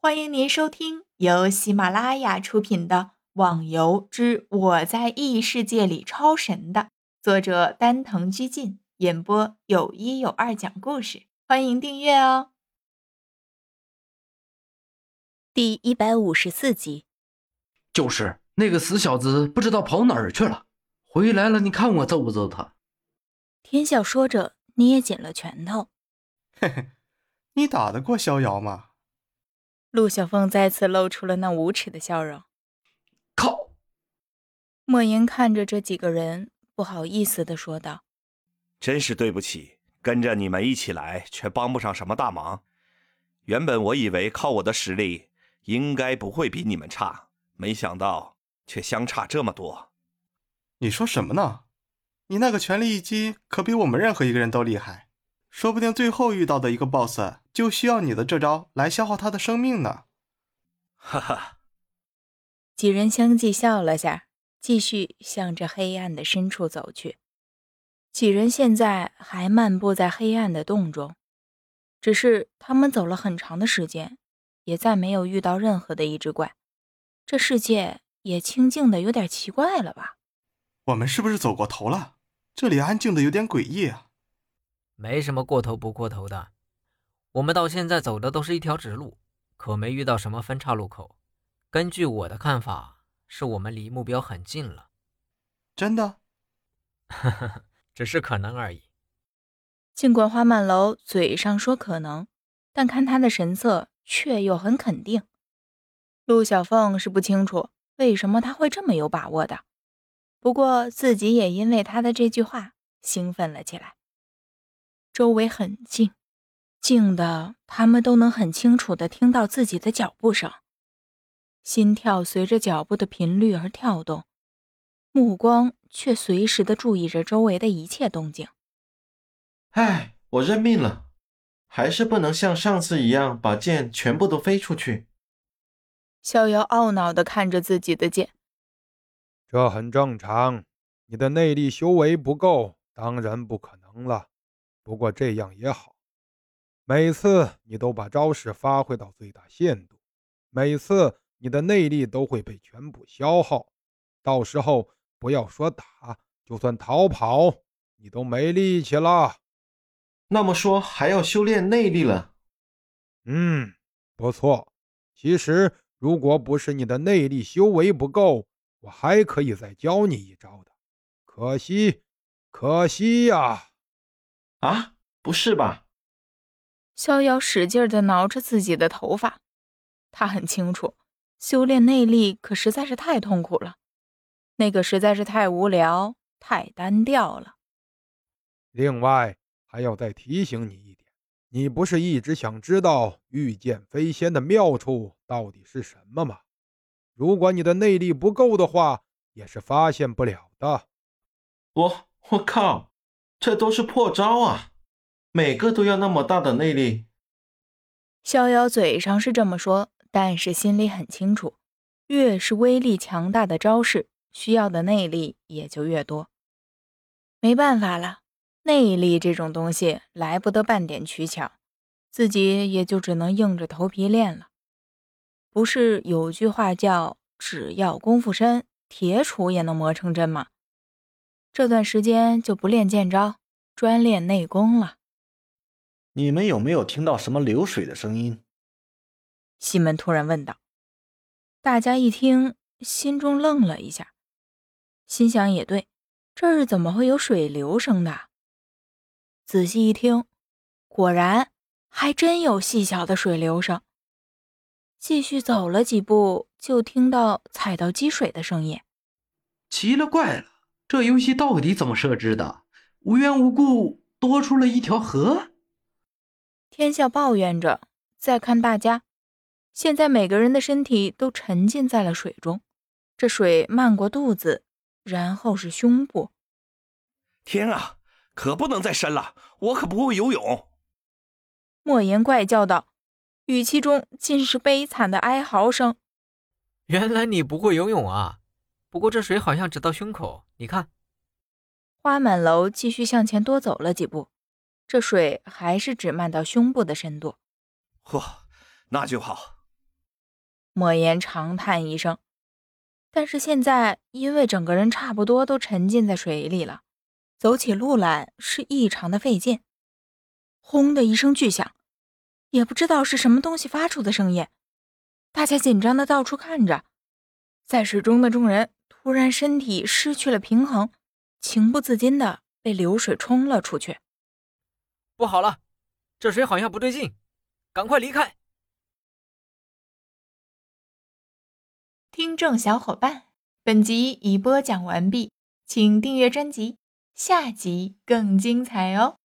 欢迎您收听由喜马拉雅出品的《网游之我在异世界里超神》的作者丹藤居进演播，有一有二讲故事。欢迎订阅哦。第一百五十四集，就是那个死小子，不知道跑哪儿去了。回来了，你看我揍不揍他？天笑说着，捏紧了拳头。嘿嘿，你打得过逍遥吗？陆小凤再次露出了那无耻的笑容。靠！莫言看着这几个人，不好意思的说道：“真是对不起，跟着你们一起来，却帮不上什么大忙。原本我以为靠我的实力，应该不会比你们差，没想到却相差这么多。你说什么呢？你那个全力一击，可比我们任何一个人都厉害。”说不定最后遇到的一个 BOSS 就需要你的这招来消耗他的生命呢。哈哈，几人相继笑了下，继续向着黑暗的深处走去。几人现在还漫步在黑暗的洞中，只是他们走了很长的时间，也再没有遇到任何的一只怪。这世界也清静的有点奇怪了吧？我们是不是走过头了？这里安静的有点诡异啊。没什么过头不过头的，我们到现在走的都是一条直路，可没遇到什么分岔路口。根据我的看法，是我们离目标很近了。真的？呵呵，只是可能而已。尽管花满楼嘴上说可能，但看他的神色，却又很肯定。陆小凤是不清楚为什么他会这么有把握的，不过自己也因为他的这句话兴奋了起来。周围很静，静的他们都能很清楚的听到自己的脚步声，心跳随着脚步的频率而跳动，目光却随时的注意着周围的一切动静。唉，我认命了，还是不能像上次一样把剑全部都飞出去。逍遥懊恼的看着自己的剑，这很正常，你的内力修为不够，当然不可能了。不过这样也好，每次你都把招式发挥到最大限度，每次你的内力都会被全部消耗，到时候不要说打，就算逃跑，你都没力气了。那么说还要修炼内力了？嗯，不错。其实如果不是你的内力修为不够，我还可以再教你一招的。可惜，可惜呀。啊，不是吧？逍遥使劲的挠着自己的头发，他很清楚，修炼内力可实在是太痛苦了，那个实在是太无聊、太单调了。另外，还要再提醒你一点，你不是一直想知道御剑飞仙的妙处到底是什么吗？如果你的内力不够的话，也是发现不了的。我我靠！这都是破招啊！每个都要那么大的内力。逍遥嘴上是这么说，但是心里很清楚，越是威力强大的招式，需要的内力也就越多。没办法了，内力这种东西来不得半点取巧，自己也就只能硬着头皮练了。不是有句话叫“只要功夫深，铁杵也能磨成针”吗？这段时间就不练剑招，专练内功了。你们有没有听到什么流水的声音？西门突然问道。大家一听，心中愣了一下，心想也对，这儿怎么会有水流声的？仔细一听，果然还真有细小的水流声。继续走了几步，就听到踩到积水的声音。奇了怪了！这游戏到底怎么设置的？无缘无故多出了一条河。天笑抱怨着。再看大家，现在每个人的身体都沉浸在了水中，这水漫过肚子，然后是胸部。天啊，可不能再深了，我可不会游泳。莫言怪叫道，语气中尽是悲惨的哀嚎声。原来你不会游泳啊？不过这水好像只到胸口，你看。花满楼继续向前多走了几步，这水还是只漫到胸部的深度。嚯，那就好。莫言长叹一声。但是现在，因为整个人差不多都沉浸在水里了，走起路来是异常的费劲。轰的一声巨响，也不知道是什么东西发出的声音。大家紧张的到处看着，在水中的众人突然身体失去了平衡，情不自禁的被流水冲了出去。不好了，这水好像不对劲，赶快离开！听众小伙伴，本集已播讲完毕，请订阅专辑，下集更精彩哦。